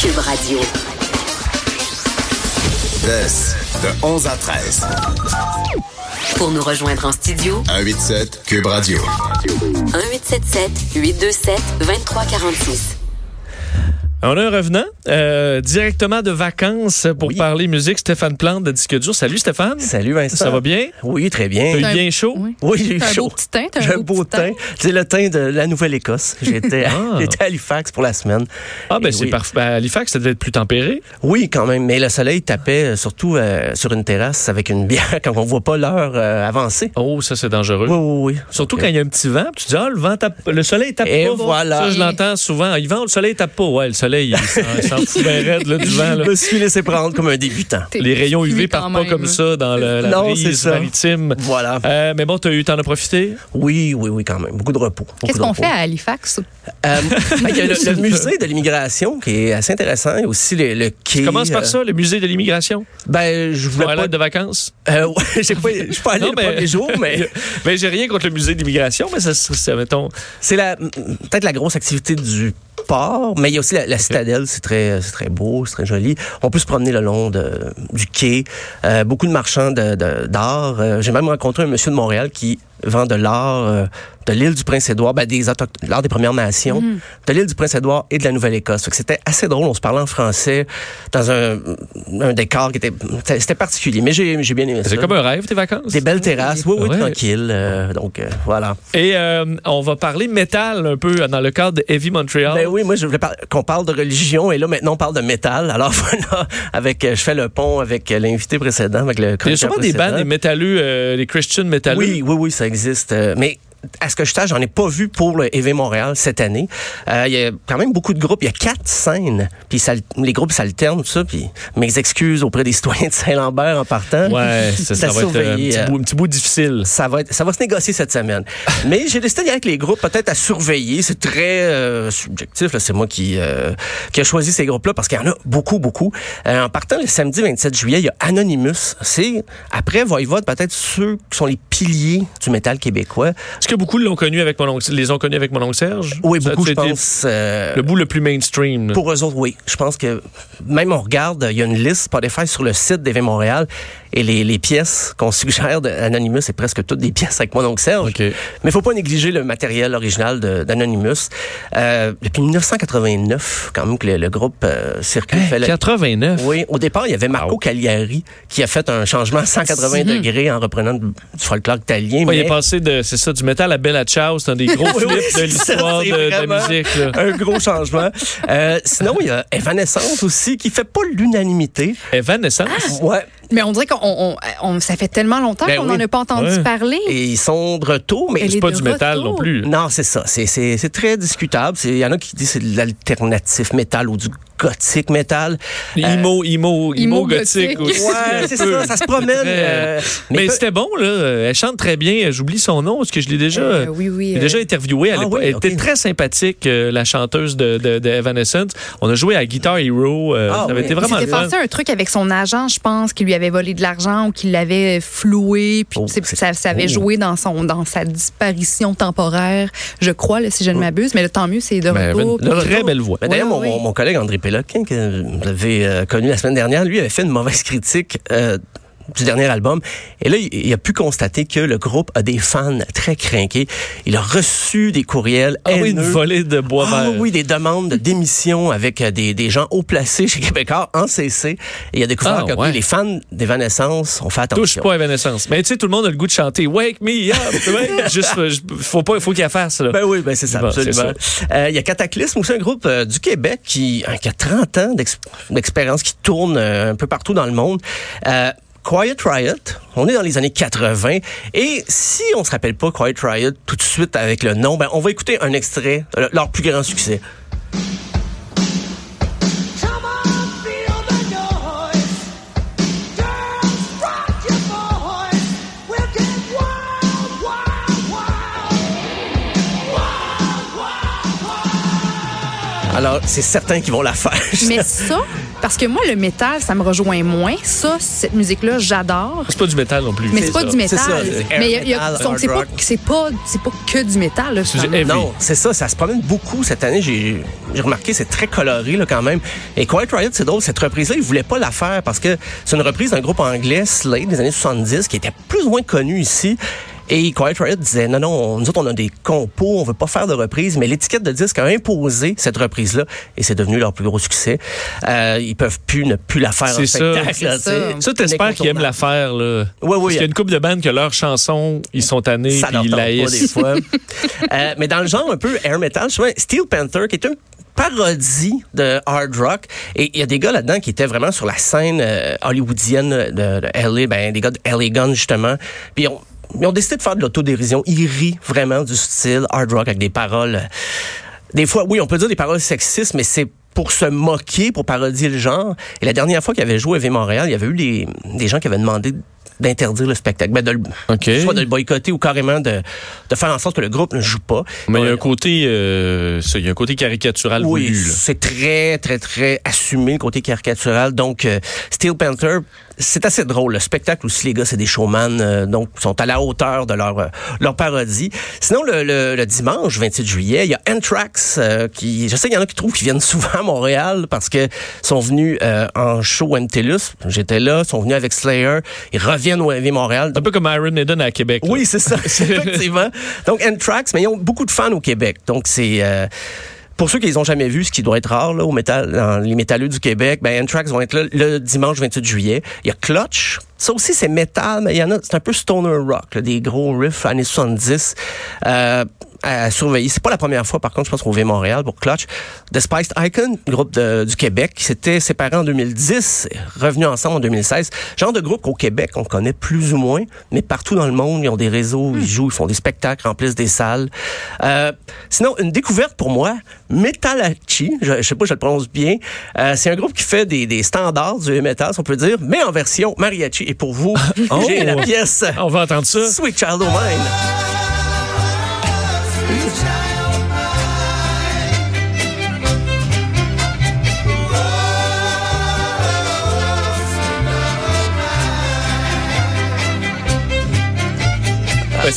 Cube Radio. de 11 à 13. Pour nous rejoindre en studio, 187 Cube Radio. 1877 827 2346. On a un revenant euh, directement de vacances pour Oui. parler musique. Stéphane Plante de Disque Dur. Salut Stéphane. Salut Vincent. Ça va bien? Oui, très bien. T'as eu bien chaud? Oui. Oui, j'ai eu T'as un chaud. beau petit teint, J'ai un beau teint. teint. C'est le teint de la Nouvelle-Écosse. J'étais à, Ah. j'étais à Halifax pour la semaine. Ah ben c'est oui. parfait. Ben, à Halifax, ça devait être plus tempéré. Oui, quand même. Mais le soleil tapait euh, surtout euh, sur une terrasse avec une bière quand on voit pas l'heure euh, avancer. Oh, ça c'est dangereux. Oui, oui, oui. Surtout quand il y a un petit vent, puis tu dis ah le vent tape, le soleil tape Et pas. voilà. Ça je l'entends souvent. Il vent, le soleil tape pas. Ouais, le soleil fout bien raide là, du vent. là. Je me suis laissé prendre comme un débutant. Les rayons UV partent pas même. comme ça dans le, la Non, c'est brise ça. maritime. Voilà. Euh, mais bon, t'as eu, t'en as profité? Oui, oui, oui, quand même. Beaucoup de repos. Qu'est-ce qu'on fait à Halifax? Euh, il y a le, le musée de l'immigration qui est assez intéressant. Il y a aussi le, le quai. Commence par euh, ça, le musée de l'immigration? Ben, je voulais pas. de vacances? Euh, ouais, j'ai pas, je suis pas allé Non, le mais- premier jour, mais Ben, j'ai rien contre le musée de l'immigration, mais ça, ça, ça, mettons. c'est la peut-être la grosse activité du port, mais il y a aussi la, la citadelle, c'est très c'est très beau, c'est très joli. On peut se promener le long de, du quai. Euh, beaucoup de marchands de- de- d'art. Euh, j'ai même rencontré un monsieur de Montréal qui vend de l'art euh, de l'île du Prince-Édouard, ben, des l'art des Premières Nations, de l'île du Prince-Édouard et de la Nouvelle-Écosse. C'était assez drôle. On se parlait en français dans un, un décor qui était c'était c'était particulier, mais j'ai bien aimé ça. C'est comme un rêve, tes vacances? Des belles terrasses, oui, oui, Ouais. tranquille. euh, donc euh, voilà. Et euh, on va parler métal un peu dans le cadre de Heavy Montreal. Ben oui, moi je voulais par- qu'on parle de religion et là maintenant on parle de métal. Alors voilà, avec je fais le pont avec l'invité précédent, avec le Il y a sûrement des bandes, des métalleux, euh, des Christian métalleux. Oui, oui, oui, ça existe. euh, mais à ce que je sache, j'en ai pas vu pour le EV Montréal cette année. Euh, Il y a quand même beaucoup de groupes. Il y a quatre scènes. Puis ça- les groupes s'alternent, tout ça. Puis mes excuses auprès des citoyens de Saint-Lambert en partant. Ouais, ça, ça Ça va être euh, un petit, euh, bout, un petit bout difficile. Ça va, être, ça va se négocier cette semaine. Mais j'ai décidé d'y aller avec les groupes peut-être à surveiller. C'est très euh, subjectif. C'est moi qui, euh, qui a choisi ces groupes-là parce qu'il y en a beaucoup, beaucoup. Euh, en partant le samedi 27 juillet, il y a Anonymous. C'est, après Voivode, peut-être ceux qui sont les piliers du métal québécois. Est-ce que beaucoup l'ont connu avec mon oncle, les ont connus avec mon oncle Serge? Oui, Ça, beaucoup, je pense. euh, Le bout le plus mainstream. Pour eux autres, oui. Je pense que même on regarde, il y a une liste Spotify sur le site d'Évé Montréal et les, les pièces qu'on suggère d'Anonymous, c'est presque toutes des pièces avec mon oncle Serge. OK. Mais il faut pas négliger le matériel original d'Anonymous. Euh, depuis 1989, quand même, que le, le groupe euh, circule. Hey, fait le- 89. oui, au départ, il y avait Marco Wow. Cagliari qui a fait un changement à 180 degrés en reprenant du folklore italien. Ouais, Il est passé de, c'est ça, du métal à Bella Ciao. C'est un des gros flips oui, de c'est l'histoire de, de la musique. là. Un gros changement. Euh, sinon, il y a Evanescence aussi qui fait pas l'unanimité. Evanescence? Ouais. Mais on dirait qu'on on- on- ça fait tellement longtemps Ben qu'on oui. n'en a pas entendu Ouais. parler. Et ils sont de retour, mais C'est est pas du métal non plus. non, c'est ça. C'est- C'est c'est très discutable. Il y en a qui disent que c'est de l'alternatif métal ou du gothique métal. Imo, imo, imo, Imo gothique aussi. Ouais, c'est ça. Ça se promène. Très- euh, mais peu- c'était bon, là. Elle chante très bien. J'oublie son nom, parce que je l'ai déjà, Euh, oui, oui. j'ai euh, déjà interviewé à Ah l'époque. oui, Elle était très sympathique, euh, la chanteuse de, de, de Evanescence. On a joué à Guitar Hero. euh, Ah ça avait oui. été vraiment fun. passé un truc avec son agent, je pense, qui lui avait volé de l'argent ou qui l'avait floué. Puis Oh, ça, ça avait oh. joué dans, son, dans sa disparition temporaire, je crois, là, si je ne m'abuse. Mais le tant mieux, c'est de Ben, retour. ben, très belle voix. Mais d'ailleurs, Oui, mon, oui. mon- mon collègue André Péloquin, que vous euh, connu la semaine dernière, lui avait fait une mauvaise critique euh, du dernier album. Et là, il, a pu constater que le groupe a des fans très craqués. Il a reçu des courriels Ah oui, une volée de bois Ah vert. oui, des demandes de démission avec euh, des, des gens haut placés chez Québécois en CC. Et il a découvert Ah, que ouais. les fans d'Evanescence ont fait attention. Touche pas à Evanescence. Mais tu sais, tout le monde a le goût de chanter Wake me up. Juste, euh, faut pas, faut qu'il la fasse, là. Ben oui, ben c'est ça, Bon, absolument. Euh, Il y a Cataclysme aussi, un groupe euh, du Québec qui, hein, qui a 30 ans d'ex- d'expérience, qui tourne euh, un peu partout dans le monde. Quiet Riot, on est dans les années 80 et si on se rappelle pas Quiet Riot tout de suite avec le nom, ben on va écouter un extrait, leur plus grand succès. Alors c'est certain qu'ils vont la faire. Mais ça, parce que moi, le métal, ça me rejoint moins. Ça, cette musique-là, j'adore. C'est pas du métal non plus. Mais c'est pas ça. du métal. c'est ça, Mais c'est pas, pas, c'est pas que du métal, là. Non, c'est ça, ça se promène beaucoup cette année. J'ai j'ai remarqué, c'est très coloré là, quand même. Et Quiet Riot, c'est drôle, cette reprise-là, ils voulaient pas la faire parce que c'est une reprise d'un groupe anglais, Slade, des années 70, qui était plus ou moins connu ici. Et Quiet Riot disait, non, non, on- nous autres, on a des compos, on veut pas faire de reprise, mais l'étiquette de disque a imposé cette reprise-là, et c'est devenu leur plus gros succès. Euh, ils peuvent plus ne plus la faire en C'est ça. spectacle. C'est là, ça. Ça, t'espères qu'ils aiment la faire, là. Oui, oui. Parce qu'il y a une couple de bandes que leurs chansons, ils sont tannés, Ça puis ils pas des fois. Euh, mais dans le genre un peu air metal, je vois Steel Panther, qui est une parodie de hard rock. Et il y a des gars là-dedans qui étaient vraiment sur la scène euh, hollywoodienne de, de LA, ben, des gars de LA Gun, justement. Puis ils ont, ils ont décidé de faire de l'autodérision. Ils rient vraiment du style hard rock avec des paroles... des fois, oui, on peut dire des paroles sexistes, mais c'est pour se moquer, pour parodier le genre. Et la dernière fois qu'il avait joué à V Montréal, il y avait eu des, des gens qui avaient demandé d'interdire le spectacle, ben de le, soit de le boycotter ou carrément de, de faire en sorte que le groupe ne joue pas. Mais il y a un côté, euh, ça, il y a un côté caricatural oui, c'est très, très, très assumé, le côté caricatural. Donc, euh, Steel Panther, c'est assez drôle. Le spectacle aussi, les gars, c'est des showman, euh, donc sont à la hauteur de leur, euh, leur parodie. Sinon, le, le, le dimanche 28 juillet, il y a Anthrax, euh, qui, je sais qu'il y en a qui trouvent qu'ils viennent souvent Montréal parce que sont venus euh, en show MTLUS. J'étais là, sont venus avec Slayer, ils reviennent au MV Montréal. Un peu comme Iron Maiden à Québec. là. Oui, c'est ça, effectivement. Donc, Anthrax, mais ils ont beaucoup de fans au Québec. Donc, c'est... euh, pour ceux qui les ont jamais vus, ce qui doit être rare là, au métal, dans les métalleux du Québec, ben Anthrax vont être là le dimanche 28 juillet. Il y a Clutch. Ça aussi, c'est métal, mais il y en a, c'est un peu stoner rock, là, des gros riffs années 70. Euh, à surveiller. C'est pas la première fois, par contre, je pense qu'on vient Montréal pour Clutch. The Spiced Icon, groupe de- du Québec, qui s'était séparé en 2010, revenu ensemble en 2016. Genre de groupe qu'au Québec, on connaît plus ou moins, mais partout dans le monde, ils ont des réseaux, ils jouent, ils font des spectacles, remplissent des salles. Euh, sinon, une découverte pour moi, Metalachi, je, je sais pas, si je le prononce bien. Euh, c'est un groupe qui fait des, des standards du metal, si on peut dire, mais en version mariachi. Et pour vous, Oh! j'ai la pièce On va entendre ça. Sweet Child O' Mine.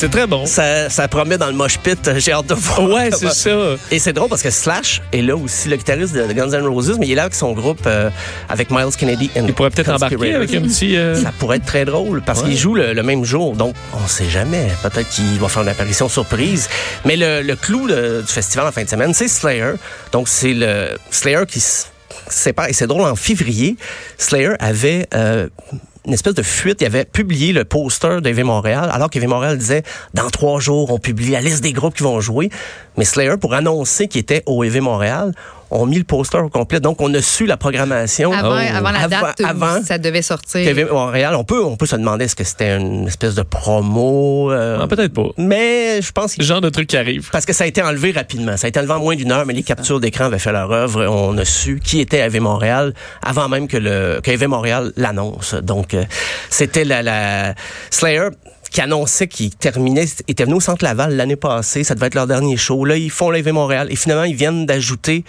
C'est très bon. Ça, ça promet dans le mosh pit. J'ai hâte de voir. Ouais, c'est ça. Et c'est drôle parce que Slash est là aussi, le guitariste de, Guns N' Roses, mais il est là avec son groupe, euh, avec Miles Kennedy. and Il pourrait peut-être embarquer avec un petit. euh, Ça pourrait être très drôle parce Ouais. qu'il joue le, le même jour, donc on sait jamais. Peut-être qu'il va faire une apparition surprise. Mais le, le clou du festival en fin de semaine, c'est Slayer. Donc c'est le Slayer qui se sépare. Et c'est drôle, en février, Slayer avait euh, une espèce de fuite. Il avait publié le poster d'EV Montréal, alors qu'EV Montréal disait dans trois jours, on publie la liste des groupes qui vont jouer. Mais Slayer, pour annoncer qu'il était au EV Montréal, ont mis le poster au complet. Donc, on a su la programmation. Avant, Oh. avant la date où avant ça devait sortir. Montréal, on peut, on peut se demander est-ce que c'était une espèce de promo. euh, ah, peut-être pas. mais je pense Le que genre de truc qui arrive. parce que ça a été enlevé rapidement. Ça a été enlevé en moins d'une heure, mais les captures d'écran avaient fait leur œuvre. On a su qui était AV Montréal avant même que le que AV Montréal l'annonce. Donc, euh, c'était la, la Slayer qui annonçait qu'il terminait, était venu au Centre Laval l'année passée. Ça devait être leur dernier show. Là, ils font l'AV Montréal. Et finalement, ils viennent d'ajouter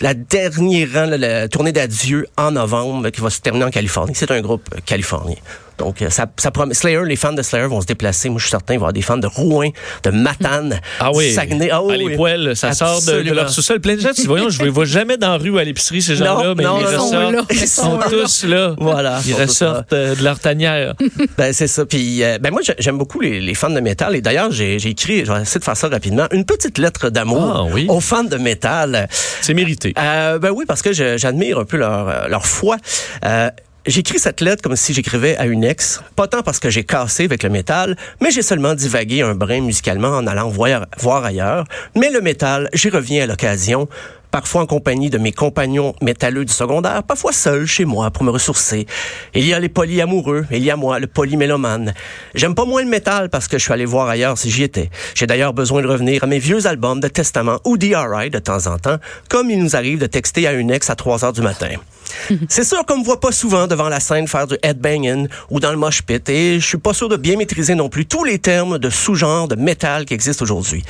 la dernière la, tournée d'adieu en novembre qui va se terminer en Californie. C'est un groupe euh, californien. Donc, euh, ça, ça promet. Slayer, les fans de Slayer vont se déplacer. Moi, je suis certain, il va y avoir des fans de Rouen, de Matane, Ah oui. Saguenay. Ah oui, Ah, les oui. poêles, ça sort de, leur sous-sol. Plein de gens, tu voyons, je ne les vois jamais dans la rue à l'épicerie, ces gens-là, mais non, ils Ils sont là. Ils sont tous là. Voilà. Ils ressortent euh, de leur tanière. Ben c'est ça. Puis euh, ben moi j'ai- j'aime beaucoup les, les fans de métal et d'ailleurs j'ai écrit, je vais essayer de faire ça rapidement, une petite lettre d'amour Ah, oui. aux fans de métal. C'est mérité. Euh, ben oui parce que j'admire un peu leur leur foi. Euh, J'écris cette lettre comme si j'écrivais à une ex, pas tant parce que j'ai cassé avec le métal, mais j'ai seulement divagué un brin musicalement en allant voir, voir ailleurs. Mais le métal, j'y reviens à l'occasion, parfois en compagnie de mes compagnons métalleux du secondaire, parfois seul chez moi pour me ressourcer. Il y a les polyamoureux, il y a moi, le polymélomane. J'aime pas moins le métal parce que je suis allé voir ailleurs si j'y étais. J'ai d'ailleurs besoin de revenir à mes vieux albums de Testament ou DRI de temps en temps, comme il nous arrive de texter à une ex à 3 heures du matin. C'est sûr qu'on me voit pas souvent devant la scène faire du headbanging ou dans le mosh pit et je suis pas sûr de bien maîtriser non plus tous les termes de sous-genre de métal qui existent aujourd'hui.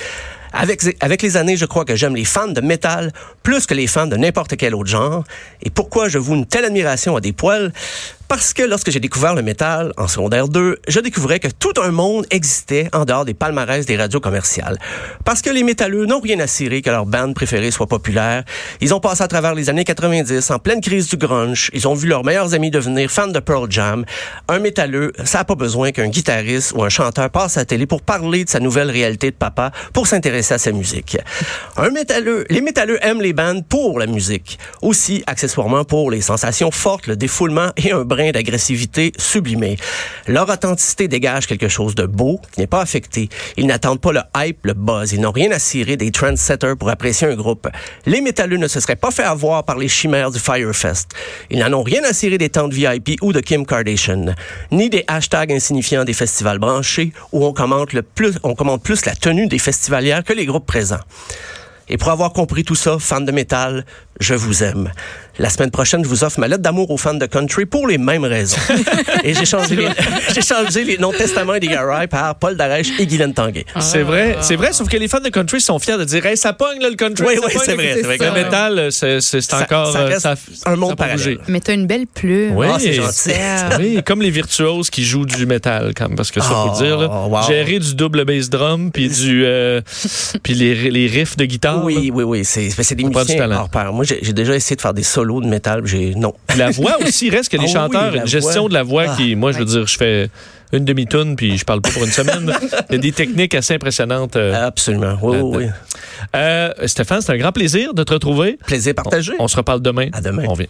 Avec, les années, je crois que j'aime les fans de métal plus que les fans de n'importe quel autre genre. Et pourquoi je voue une telle admiration à des poils? Parce que lorsque j'ai découvert le métal en secondaire 2, je découvrais que tout un monde existait en dehors des palmarès des radios commerciales. Parce que les métalleux n'ont rien à cirer que leur band préférée soit populaire. Ils ont passé à travers les années 90 en pleine crise du grunge. Ils ont vu leurs meilleurs amis devenir fans de Pearl Jam. Un métalleux, ça n'a pas besoin qu'un guitariste ou un chanteur passe à la télé pour parler de sa nouvelle réalité de papa pour s'intéresser à sa musique. Un métalleux, les métalleux aiment les bandes pour la musique. Aussi, accessoirement pour les sensations fortes, le défoulement et un brin d'agressivité sublimé. Leur authenticité dégage quelque chose de beau qui n'est pas affecté. Ils n'attendent pas le hype, le buzz. Ils n'ont rien à cirer des trendsetters pour apprécier un groupe. Les métalleux ne se seraient pas fait avoir par les chimères du Firefest. Ils n'en ont rien à cirer des tentes VIP ou de Kim Kardashian, ni des hashtags insignifiants des festivals branchés où on commente plus, on commande plus la tenue des festivalières que les groupes présents. Et pour avoir compris tout ça, fans de métal, je vous aime. La semaine prochaine, je vous offre ma lettre d'amour aux fans de country pour les mêmes raisons. et j'ai changé, les, j'ai changé les noms de testament et des Garay par Paul Darèche et Guylaine Tanguay. C'est vrai, c'est vrai, sauf que les fans de country sont fiers de dire hey, ça pogne là, le country. Oui, oui, c'est vrai, vrai. Le métal, c'est c'est Ça- encore. ça euh, un monde parallèle. bougé. Mais t'as une belle plume. Oui, Ah, c'est gentil. Oui, comme les virtuoses qui jouent du métal, quand même, parce que ça, faut Oh, le dire. Là, wow. Gérer du double bass drum, puis du, euh, puis les, les riffs de guitare. Oui, oui, oui, c'est, c'est des musiciens talent. hors pair. Moi, j'ai, déjà essayé de faire des solos de métal, j'ai, non. La voix aussi, reste que les Ah chanteurs, une gestion voix. de la voix Ah, qui, moi, je veux dire, je fais une demi-tune puis je parle pas pour une semaine. Il y a des techniques assez impressionnantes. euh. Absolument. Oui, oui, oui. Euh, Stéphane, c'est un grand plaisir de te retrouver. Plaisir partagé. On se reparle demain. À demain. On vient.